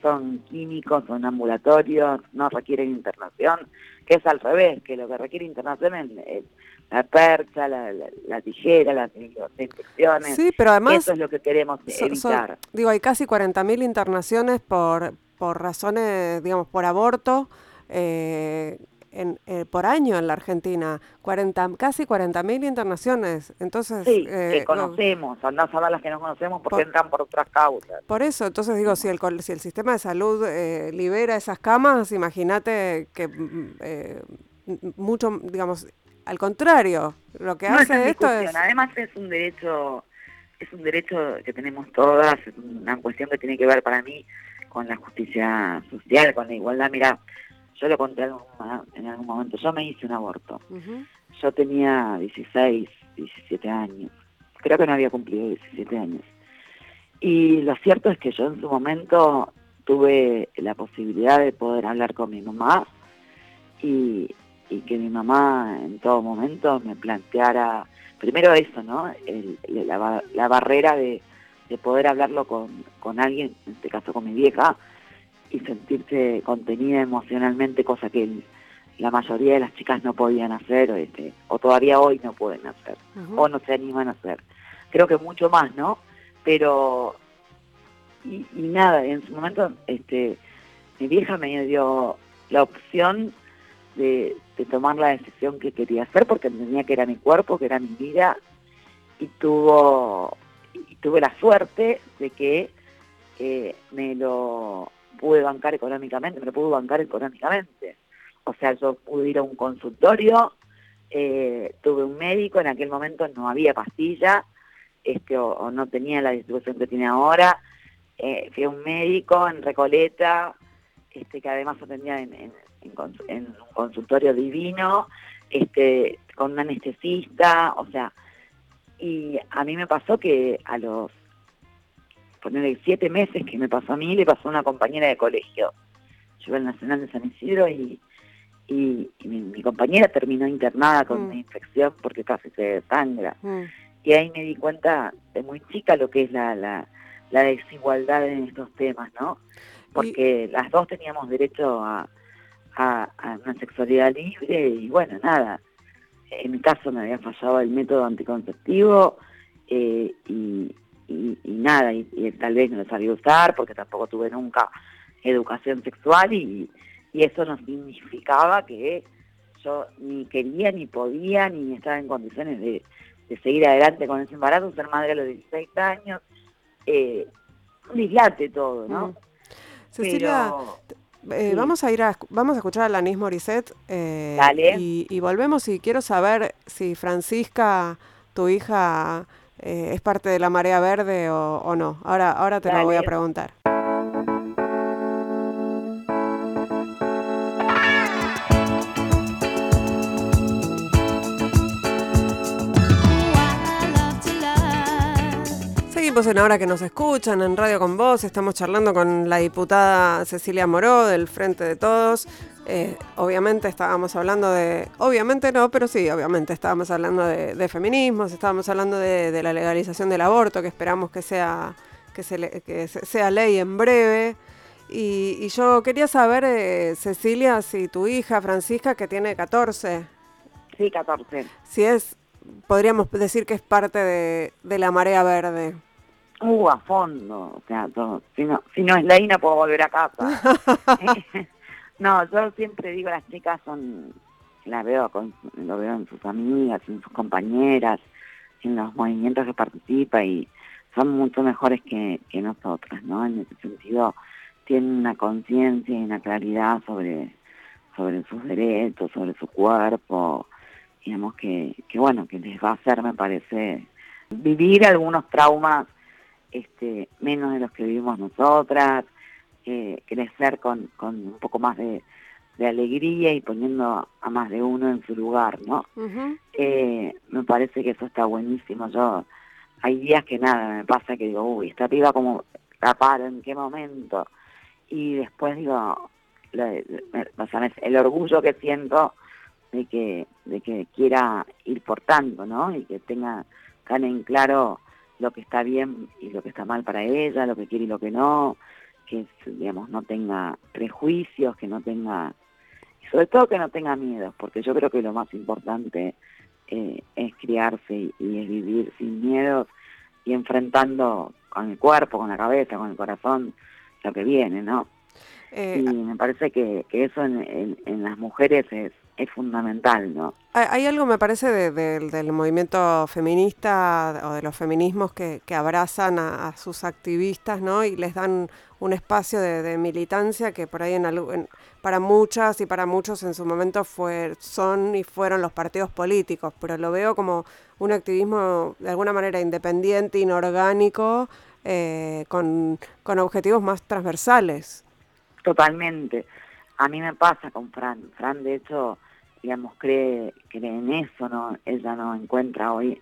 [SPEAKER 4] son químicos, son ambulatorios, no requieren internación, que es al revés, que lo que requiere internación es, la percha, la, tijera, las, infecciones.
[SPEAKER 2] Sí, pero además...
[SPEAKER 4] Eso es lo que queremos evitar.
[SPEAKER 2] digo, hay casi 40.000 internaciones por, por razones, digamos, por aborto. Eh, en, eh, por año en la Argentina, 40, casi 40.000 internaciones. Entonces,
[SPEAKER 4] sí, eh, que conocemos, andás a ver las que no conocemos porque entran por otras causas.
[SPEAKER 2] Por eso, entonces digo, si el, si el sistema de salud eh, libera esas camas, imagínate que mm, eh, mucho, digamos, al contrario, lo que hace esto es...
[SPEAKER 4] Además es un derecho, es un derecho que tenemos todas, es una cuestión que tiene que ver para mí con la justicia social, con la igualdad. Mira, yo lo conté en algún momento, yo me hice un aborto. Yo tenía 16, 17 años. Creo que no había cumplido 17 años. Y lo cierto es que yo en su momento tuve la posibilidad de poder hablar con mi mamá y, que mi mamá en todo momento me planteara, primero eso, ¿no? la, barrera de, poder hablarlo con, con alguien, en este caso con mi vieja, y sentirse contenida emocionalmente, cosa que la mayoría de las chicas no podían hacer, este, o todavía hoy no pueden hacer, o no se animan a hacer. Creo que mucho más, ¿no? Pero, y, nada, en su momento, este, mi vieja me dio la opción de, tomar la decisión que quería hacer, porque entendía que era mi cuerpo, que era mi vida, y tuvo y tuve la suerte de que eh, me lo pude bancar económicamente, me lo pude bancar económicamente. O sea, yo pude ir a un consultorio, eh, tuve un médico, en aquel momento no había pastilla, este, o, no tenía la distribución que tiene ahora. Eh, fui a un médico en Recoleta, este, que además atendía en, un consultorio divino, este, con un anestesista, o sea, y a mí me pasó que a los ponerle siete meses que me pasó a mí, le pasó a una compañera de colegio. Yo iba al Nacional de San Isidro y, y, mi, compañera terminó internada con mm. una infección porque casi se desangra. Mm. Y ahí me di cuenta de muy chica lo que es la, la, desigualdad en estos temas, ¿no? Porque las dos teníamos derecho a, a, una sexualidad libre y bueno, nada. En mi caso me había fallado el método anticonceptivo eh, y, y, nada, y, tal vez no lo sabía usar porque tampoco tuve nunca educación sexual y, eso no significaba que yo ni quería, ni podía, ni estaba en condiciones de, seguir adelante con ese embarazo, ser madre a los 16 años, eh, un dislate todo, ¿no? Mm.
[SPEAKER 2] Cecilia, Eh, vamos a ir a, vamos a escuchar a Lanis Morissette eh, Y, volvemos y quiero saber si Francisca, tu hija, eh, es parte de la marea verde o, no. Ahora, ahora te lo voy a preguntar. en Ahora que nos escuchan en Radio con Voz. Estamos charlando con la diputada Cecilia Moró del Frente de Todos. Eh, obviamente estábamos hablando de, obviamente no, pero sí, obviamente estábamos hablando de, feminismos, estábamos hablando de, la legalización del aborto, que esperamos que sea, que se, sea ley en breve. Y, yo quería saber, eh, Cecilia, si tu hija Francisca, que tiene 14.
[SPEAKER 4] Sí, 14.
[SPEAKER 2] Si es, podríamos decir que es parte de, de la marea verde.
[SPEAKER 4] Uh, a fondo, o sea, Si, no, si no es ley no puedo volver a casa. no, yo siempre digo, las chicas son, la veo, con, lo veo en sus amigas, en sus compañeras, en los movimientos que participa y son mucho mejores que, que nosotras, ¿no? En ese sentido, tienen una conciencia y una claridad sobre, sobre sus derechos, sobre su cuerpo, digamos que, que bueno, que les va a hacer, me parece, vivir algunos traumas este, menos de los que vivimos nosotras, crecer con, con un poco más de, alegría y poniendo a más de uno en su lugar, ¿no? Eh, me parece que eso está buenísimo. Yo hay días que nada, me pasa que digo, uy, esta piba como capaz en qué momento. Y después digo, el orgullo que siento de que, de que quiera ir por tanto, ¿no? Y que tenga tan en claro lo que está bien y lo que está mal para ella, lo que quiere y lo que no, que digamos no tenga prejuicios, que no tenga, y sobre todo que no tenga miedo, porque yo creo que lo más importante eh, es criarse y, es vivir sin miedos y enfrentando con el cuerpo, con la cabeza, con el corazón, lo que viene, ¿no? Eh, y me parece que, que eso en, en las mujeres es, es fundamental, ¿no?
[SPEAKER 2] Hay, algo, me parece, del movimiento feminista o de los feminismos que, abrazan a, sus activistas, ¿no? Y les dan un espacio de, militancia que por ahí en, para muchas y para muchos en su momento fue, son y fueron los partidos políticos, pero lo veo como un activismo de alguna manera independiente, inorgánico, eh, con, con objetivos más transversales.
[SPEAKER 4] Totalmente. A mí me pasa con Fran. Fran, de hecho, digamos, cree, cree en eso, ¿no? Ella no encuentra hoy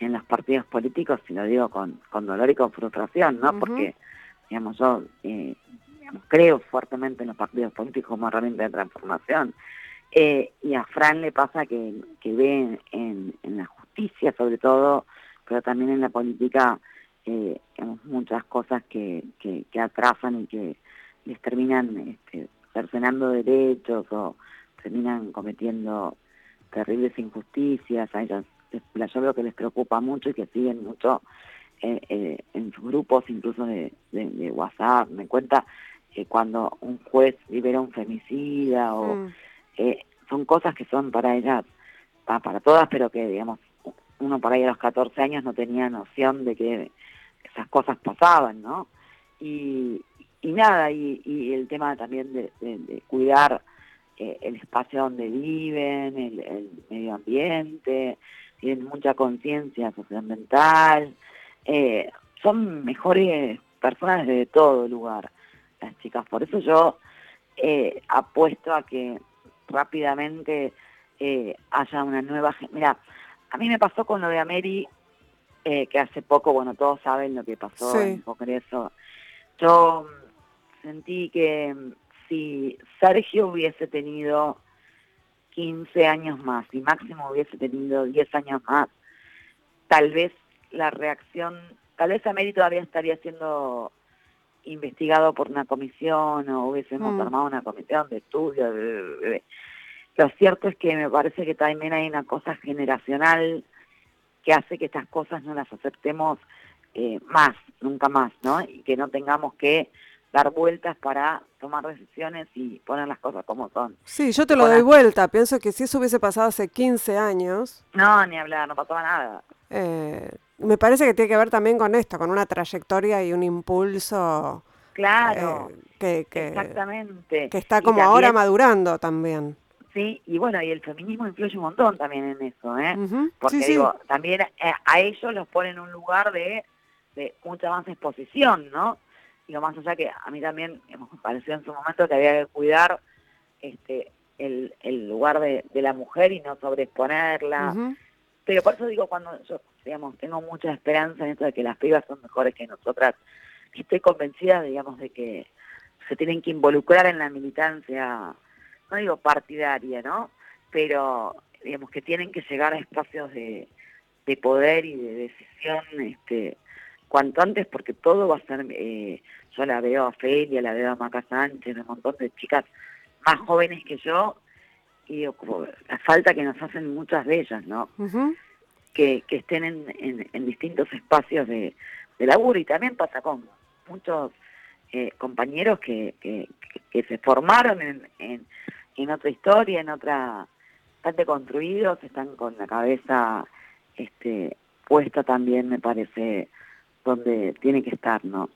[SPEAKER 4] en los partidos políticos, si lo digo con, con dolor y con frustración, ¿no? Porque, digamos, yo eh, creo fuertemente en los partidos políticos como herramienta de transformación. Eh, y a Fran le pasa que, que ve en, en, la justicia, sobre todo, pero también en la política, eh, digamos, muchas cosas que, que, que, atrasan y que les terminan este, cercenando derechos o terminan cometiendo terribles injusticias, a ellas yo veo que les preocupa mucho y que siguen mucho eh, eh, en sus grupos, incluso de, WhatsApp, me cuenta que cuando un juez libera un femicida o mm. eh, son cosas que son para ellas, para todas, pero que digamos, uno por ahí a los 14 años no tenía noción de que esas cosas pasaban, ¿no? Y, y nada, y, el tema también de cuidar eh, el espacio donde viven, el, medio ambiente, tienen mucha conciencia socioambiental, eh, son mejores personas de todo lugar, las chicas. Por eso yo eh, apuesto a que rápidamente haya una nueva... Mira, a mí me pasó con lo de Ameri, que hace poco, bueno, todos saben lo que pasó en el Congreso. Yo sentí que si Sergio hubiese tenido 15 años más y Máximo hubiese tenido 10 años más, tal vez la reacción, tal vez Américo todavía estaría siendo investigado por una comisión o hubiésemos mm. armado una comisión de estudio. Lo cierto es que me parece que también hay una cosa generacional que hace que estas cosas no las aceptemos eh, más, nunca más, ¿no? Y que no tengamos que dar vueltas para tomar decisiones y poner las cosas como son.
[SPEAKER 2] Sí, yo te lo doy vuelta. Pienso que si eso hubiese pasado hace 15 años...
[SPEAKER 4] No, ni hablar, no pasaba nada.
[SPEAKER 2] Eh, me parece que tiene que ver también con esto, con una trayectoria y un impulso
[SPEAKER 4] Claro.
[SPEAKER 2] que, que,
[SPEAKER 4] exactamente.
[SPEAKER 2] Que está como ahora madurando también.
[SPEAKER 4] Sí, y bueno, y el feminismo influye un montón también en eso, ¿eh? Porque digo, también a ellos los ponen en un lugar de, de mucha más exposición, ¿no? Digo, más allá que a mí también me pareció en su momento que había que cuidar este el, el lugar de, de la mujer y no sobreexponerla. Pero por eso digo, cuando yo, digamos, tengo mucha esperanza en esto de que las pibas son mejores que nosotras, estoy convencida, digamos, de que se tienen que involucrar en la militancia no digo partidaria, ¿no? Pero digamos que tienen que llegar a espacios de, de poder y de decisión este, cuanto antes porque todo va a ser, eh, yo la veo a Felia, la veo a Maca Sánchez, un montón de chicas más jóvenes que yo, y digo, como la falta que nos hacen muchas de ellas, ¿no? que, que estén en, en, distintos espacios de, de laburo y también pasa con muchos eh, compañeros que, que, que, se formaron en, en, en otra historia, en otra, bastante construidos, están con la cabeza este, puesta también, me parece, donde tiene que estar, ¿no?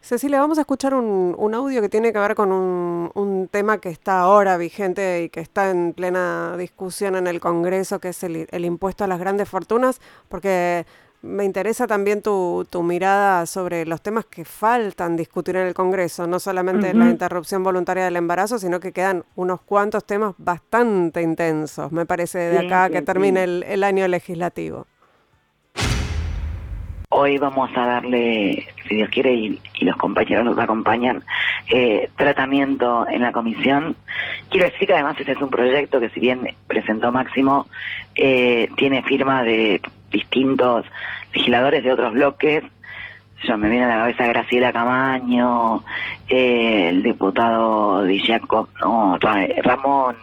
[SPEAKER 2] Cecilia, vamos a escuchar un, un audio que tiene que ver con un, un, tema que está ahora vigente y que está en plena discusión en el Congreso, que es el, el impuesto a las grandes fortunas, porque me interesa también tu, tu, mirada sobre los temas que faltan discutir en el Congreso, no solamente la interrupción voluntaria del embarazo, sino que quedan unos cuantos temas bastante intensos, me parece, de acá que termine el, el, año legislativo.
[SPEAKER 8] Hoy vamos a darle, si Dios quiere y, los compañeros nos acompañan, eh, tratamiento en la comisión. Quiero decir que además este es un proyecto que si bien presentó Máximo, eh, tiene firma de distintos legisladores de otros bloques. Yo me viene a la cabeza Graciela Camaño, eh, el diputado Dillaco, no, Ramón.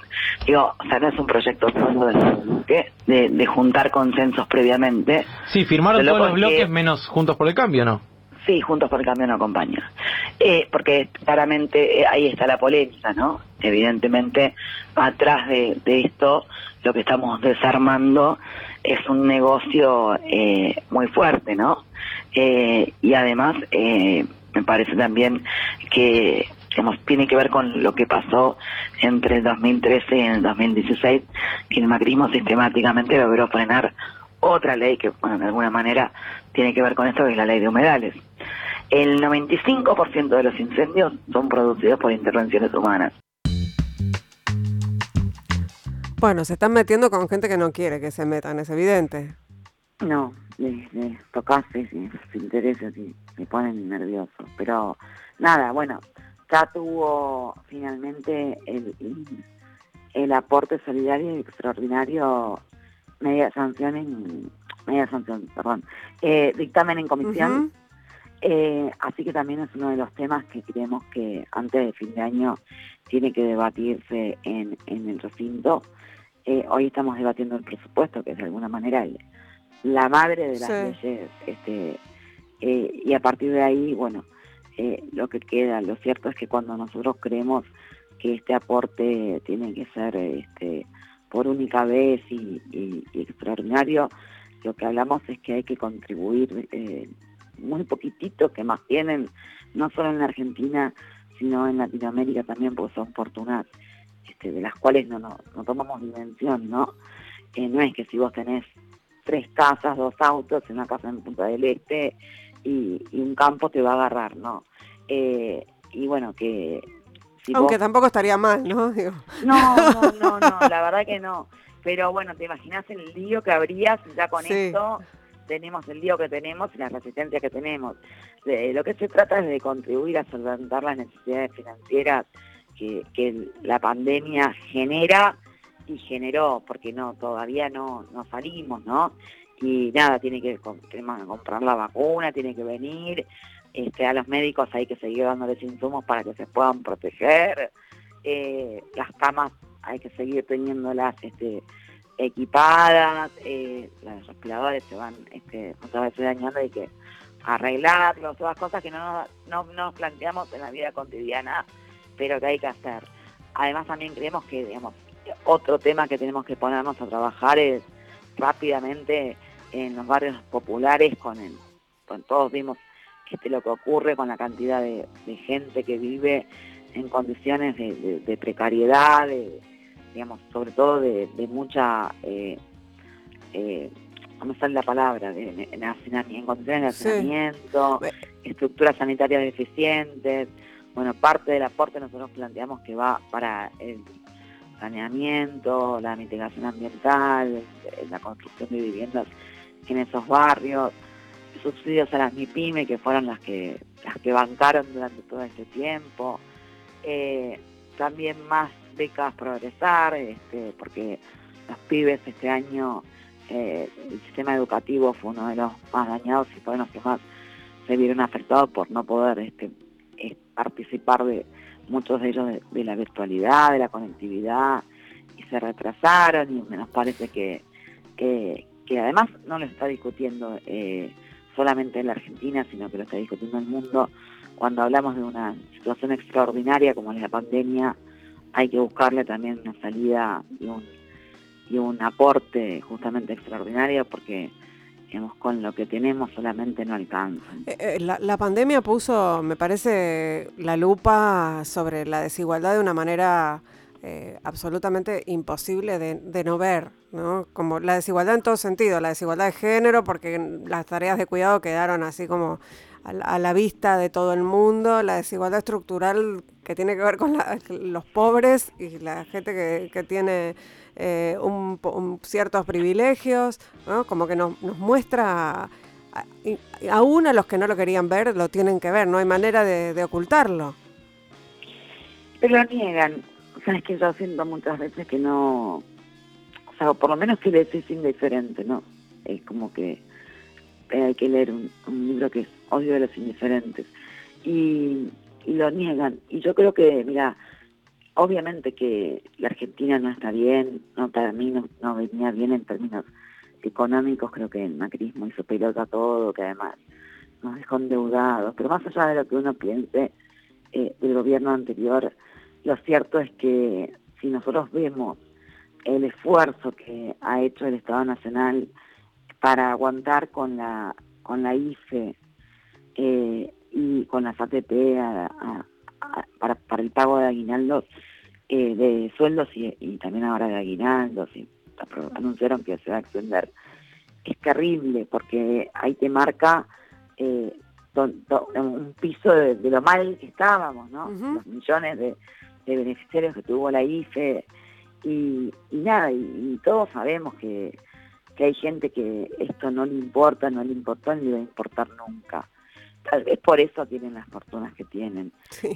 [SPEAKER 8] Digo, o sea, no es un proyecto solo de, de, de juntar consensos previamente.
[SPEAKER 9] Sí, firmaron todos los bloques menos Juntos por el Cambio, ¿no?
[SPEAKER 8] Sí, Juntos por el Cambio no acompaña. Eh, porque claramente eh, ahí está la polémica, ¿no? Evidentemente, atrás de, esto, lo que estamos desarmando es un negocio eh, muy fuerte, ¿no? Eh, y además, eh, me parece también que digamos, tiene que ver con lo que pasó entre el 2013 y el 2016, que el macrismo sistemáticamente logró frenar otra ley que, bueno, de alguna manera tiene que ver con esto, que es la ley de humedales. El 95% de los incendios son producidos por intervenciones humanas.
[SPEAKER 2] Bueno, se están metiendo con gente que no quiere que se metan, es evidente.
[SPEAKER 4] No, les, tocaste, si sus intereses y me ponen nervioso. Pero nada, bueno, ya tuvo finalmente el, el aporte solidario y extraordinario, media sanción en, media sanción, perdón, eh, dictamen en comisión. Eh, así que también es uno de los temas que creemos que antes de fin de año tiene que debatirse en, en el recinto. Eh, hoy estamos debatiendo el presupuesto, que es de alguna manera el, la madre de las sí. leyes, este, eh, y a partir de ahí, bueno, eh, lo que queda, lo cierto es que cuando nosotros creemos que este aporte tiene que ser este, por única vez y, y, y extraordinario, lo que hablamos es que hay que contribuir muy poquitito, que más tienen, no solo en la Argentina, sino en Latinoamérica también, porque son fortunas este, de las cuales no, no, no tomamos dimensión, ¿no? Eh, no es que si vos tenés tres casas, dos autos, una casa en Punta del Este y, y un campo te va a agarrar, ¿no? Eh, y bueno, que...
[SPEAKER 2] Si Aunque vos... tampoco estaría mal, ¿no? Digo.
[SPEAKER 4] No, no, no, no, la verdad que no. Pero bueno, te imaginas el lío que habría si ya con sí. esto tenemos el lío que tenemos y la resistencia que tenemos. Lo que se trata es de contribuir a solventar las necesidades financieras que, que la pandemia genera y generó, porque no todavía no, no salimos, ¿no? Y nada, tiene que, tenemos que comprar la vacuna, tiene que venir, este, a los médicos hay que seguir dándoles insumos para que se puedan proteger, eh, las camas hay que seguir teniéndolas este, equipadas, eh, los respiradores se van este, muchas veces dañando y que arreglarlos, todas cosas que no, no, no nos planteamos en la vida cotidiana, pero que hay que hacer. Además también creemos que, digamos, otro tema que tenemos que ponernos a trabajar es rápidamente en los barrios populares con el, con todos vimos este, lo que ocurre con la cantidad de, gente que vive en condiciones de, precariedad, digamos, sobre todo de, mucha, eh, eh, ¿cómo sale la palabra? De, en condiciones de hacinamiento, estructuras sanitarias deficientes. Bueno, parte del aporte nosotros planteamos que va para el saneamiento, la mitigación ambiental, la construcción de viviendas en esos barrios, subsidios a las MIPYME que fueron las que las que bancaron durante todo este tiempo, eh, también más becas progresar, este, porque los pibes este año eh, el sistema educativo fue uno de los más dañados y fue uno de los que más se vieron afectados por no poder este, participar de muchos de ellos de, la virtualidad, de la conectividad, y se retrasaron y nos parece que, que, además no lo está discutiendo eh, solamente en la Argentina, sino que lo está discutiendo el mundo. Cuando hablamos de una situación extraordinaria como la pandemia, hay que buscarle también una salida y un, y un aporte justamente extraordinario porque con lo que tenemos solamente no alcanza.
[SPEAKER 2] Eh, eh, la, pandemia puso, me parece, la lupa sobre la desigualdad de una manera eh, absolutamente imposible de, no ver, ¿no? Como la desigualdad en todo sentido, la desigualdad de género, porque las tareas de cuidado quedaron así como a la, vista de todo el mundo, la desigualdad estructural que tiene que ver con los pobres y la gente que, que tiene eh, un, ciertos privilegios, como que nos, muestra, aún a los que no lo querían ver, lo tienen que ver, no hay manera de, ocultarlo.
[SPEAKER 4] Pero niegan, sabes que yo siento muchas veces que no, o sea, por lo menos que les es indiferente, ¿no? Es como que hay que leer un, libro que es Odio de los Indiferentes. Y, lo niegan. Y yo creo que, mira, Obviamente que la Argentina no está bien, no para mí no, venía bien en términos económicos, creo que el macrismo hizo pelota todo, que además nos dejó endeudados, pero más allá de lo que uno piense eh, del gobierno anterior, lo cierto es que si nosotros vemos el esfuerzo que ha hecho el Estado Nacional para aguantar con la con la IFE eh, y con las ATP a, para, para el pago de aguinaldos, eh, de sueldos y, también ahora de aguinaldos, y anunciaron que se va a extender. Es terrible porque ahí te marca eh, un piso de, lo mal que estábamos, ¿no? Los millones de, beneficiarios que tuvo la IFE y, nada, y, todos sabemos que, que hay gente que esto no le importa, no le importó ni le va a importar nunca. Tal vez por eso tienen las fortunas que tienen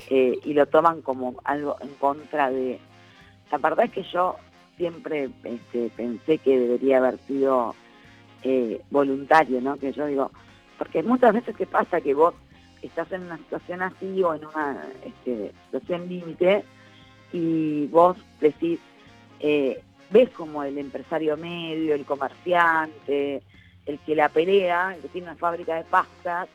[SPEAKER 4] eh, y lo toman como algo en contra de la verdad es que yo siempre este, pensé que debería haber sido eh, voluntario no que yo digo porque muchas veces qué pasa que vos estás en una situación así o en una este, situación límite y vos decís eh, ves como el empresario medio el comerciante el que la pelea el que tiene una fábrica de pastas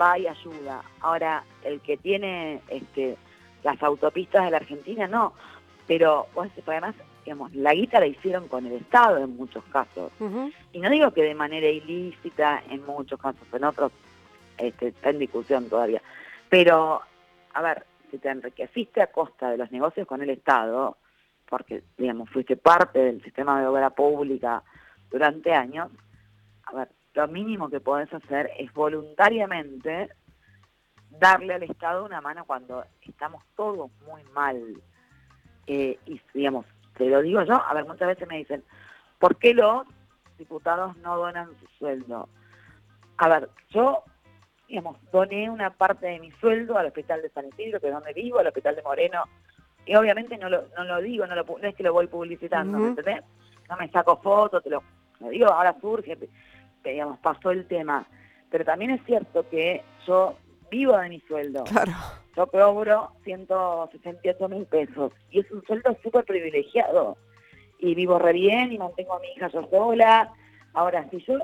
[SPEAKER 4] va y ayuda. Ahora, el que tiene este, las autopistas de la Argentina, no. Pero además, digamos, la guita la hicieron con el Estado en muchos casos. Y no digo que de manera ilícita en muchos casos, en otros este, está en discusión todavía. Pero, a ver, si te enriqueciste a costa de los negocios con el Estado, porque, digamos, fuiste parte del sistema de obra pública durante años, a ver, lo mínimo que podés hacer es voluntariamente darle al Estado una mano cuando estamos todos muy mal. Eh, y digamos, te lo digo yo, a ver, muchas veces me dicen, ¿por qué los diputados no donan su sueldo? A ver, yo, digamos, doné una parte de mi sueldo al Hospital de San Isidro, que es donde vivo, al Hospital de Moreno, y obviamente no lo, no lo digo, no, lo, no es que lo voy publicitando, ¿me entendés? No me saco fotos, te lo, lo digo, ahora surge, digamos, pasó el tema. Pero también es cierto que yo vivo de mi sueldo.
[SPEAKER 2] Claro.
[SPEAKER 4] Yo cobro 168 mil pesos y es un sueldo súper privilegiado. Y vivo re bien y mantengo a mi hija yo sola. Ahora, si yo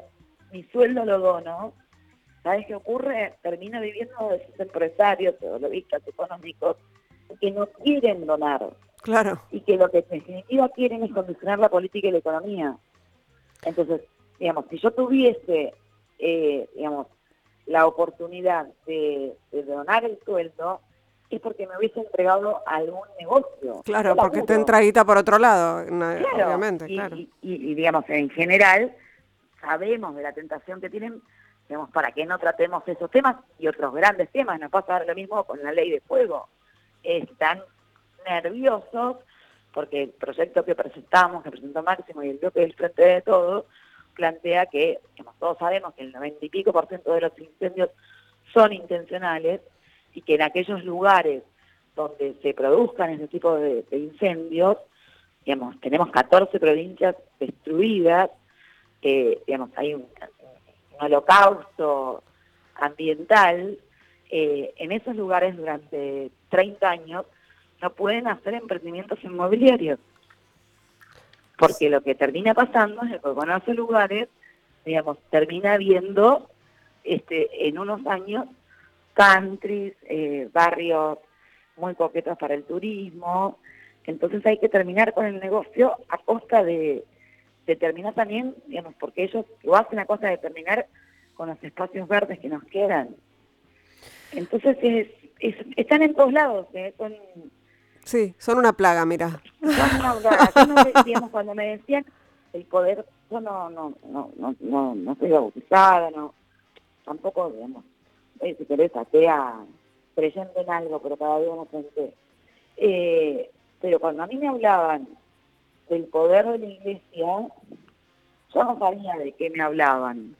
[SPEAKER 4] mi sueldo lo dono, ¿sabes qué ocurre? Termino viviendo de esos empresarios o lobistas económicos que no quieren donar.
[SPEAKER 2] Claro.
[SPEAKER 4] Y que lo que en definitiva quieren es condicionar la política y la economía. Entonces, digamos, si yo tuviese, eh, digamos, la oportunidad de, donar el sueldo es porque me hubiese entregado algún negocio.
[SPEAKER 2] Claro, porque te entradita por otro lado, obviamente, claro.
[SPEAKER 4] Y, digamos, en general, sabemos de la tentación que tienen, digamos, para que no tratemos esos temas y otros grandes temas. Nos pasa lo mismo con la ley de fuego. Están nerviosos porque el proyecto que presentamos, que presentó Máximo y el bloque del Frente de Todo, plantea que, todos sabemos, que el 90 y pico por ciento de los incendios son intencionales y que en aquellos lugares donde se produzcan ese tipo de, incendios, digamos, tenemos 14 provincias destruidas, digamos, hay un, holocausto ambiental, eh, en esos lugares durante 30 años no pueden hacer emprendimientos inmobiliarios porque lo que termina pasando es que con esos lugares, digamos, termina viendo este, en unos años countries, eh, barrios muy coquetos para el turismo, entonces hay que terminar con el negocio a costa de, terminar también, digamos, porque ellos lo hacen a costa de terminar con los espacios verdes que nos quedan. Entonces están en todos lados, ¿eh? son
[SPEAKER 2] Sí, son una plaga, mira.
[SPEAKER 4] Son una plaga. digamos, cuando me decían el poder, yo no, no, no, no, no, no estoy bautizada, no, tampoco, digamos, eh, si querés, atea, creyendo en algo, pero cada día no pensé. Eh, pero cuando a mí me hablaban del poder de la iglesia, yo no sabía de qué me hablaban.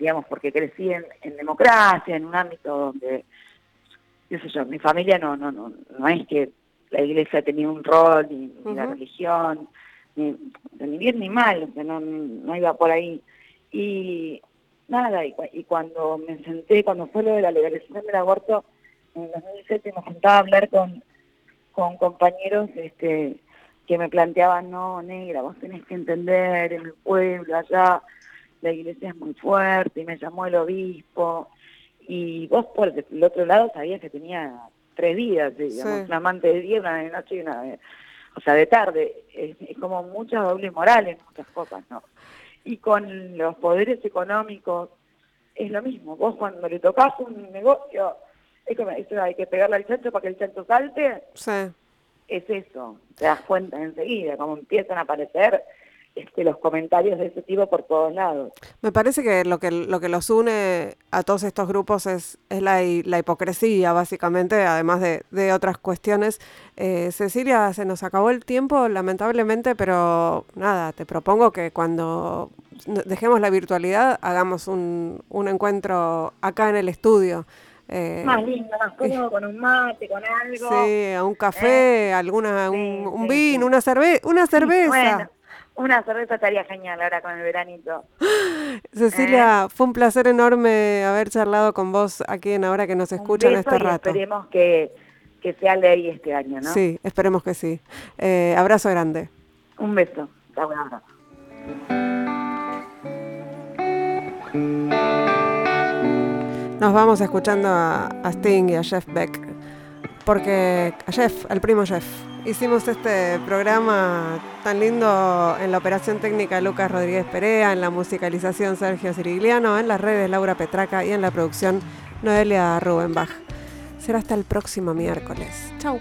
[SPEAKER 4] Digamos, porque crecí en, en democracia, en un ámbito donde mi familia no, no, no, no es que la iglesia tenía un rol, ni, la religión, ni, bien ni mal, sea, no, no iba por ahí. Y nada, y, cuando me senté, cuando fue lo de la legalización del aborto, en 2007 me sentaba a hablar con, con compañeros este, que me planteaban, no, negra, vos tenés que entender, en el pueblo, allá, la iglesia es muy fuerte, y me llamó el obispo, y vos por el otro lado sabías que tenía tres vidas, digamos, una amante de día, una de noche y una de... O sea, de tarde, es, como mucha doble moral en muchas cosas, ¿no? Y con los poderes económicos es lo mismo. Vos cuando le tocas un negocio, es como, eso hay que pegarle al chancho para que el chancho salte. Sí. Es eso, te das cuenta enseguida, como empiezan a aparecer este, los comentarios de ese tipo por todos lados.
[SPEAKER 2] Me parece que lo que, lo que los une a todos estos grupos es, es la, la hipocresía, básicamente, además de, de otras cuestiones. Eh, Cecilia, se nos acabó el tiempo, lamentablemente, pero nada, te propongo que cuando dejemos la virtualidad hagamos un, un encuentro acá en el estudio.
[SPEAKER 4] Eh, más lindo, más cómodo, con un mate, con algo.
[SPEAKER 2] Sí, a un café, ¿Eh? alguna, un, vino, una, cerve una cerveza.
[SPEAKER 4] Una cerveza estaría genial ahora con el veranito.
[SPEAKER 2] Cecilia, ¿Eh? fue un placer enorme haber charlado con vos aquí en Ahora que nos escuchan este rato.
[SPEAKER 4] Esperemos que, que sea ley este año, ¿no?
[SPEAKER 2] Sí, esperemos que sí. Eh, abrazo grande.
[SPEAKER 4] Un beso. Chao, un abrazo.
[SPEAKER 2] Nos vamos escuchando a, a Sting y a Jeff Beck, porque a Jeff, al primo Jeff. Hicimos este programa tan lindo en la operación técnica Lucas Rodríguez Perea, en la musicalización Sergio Cirigliano, en las redes Laura Petraca y en la producción Noelia Rubenbach. Será hasta el próximo miércoles. Chau.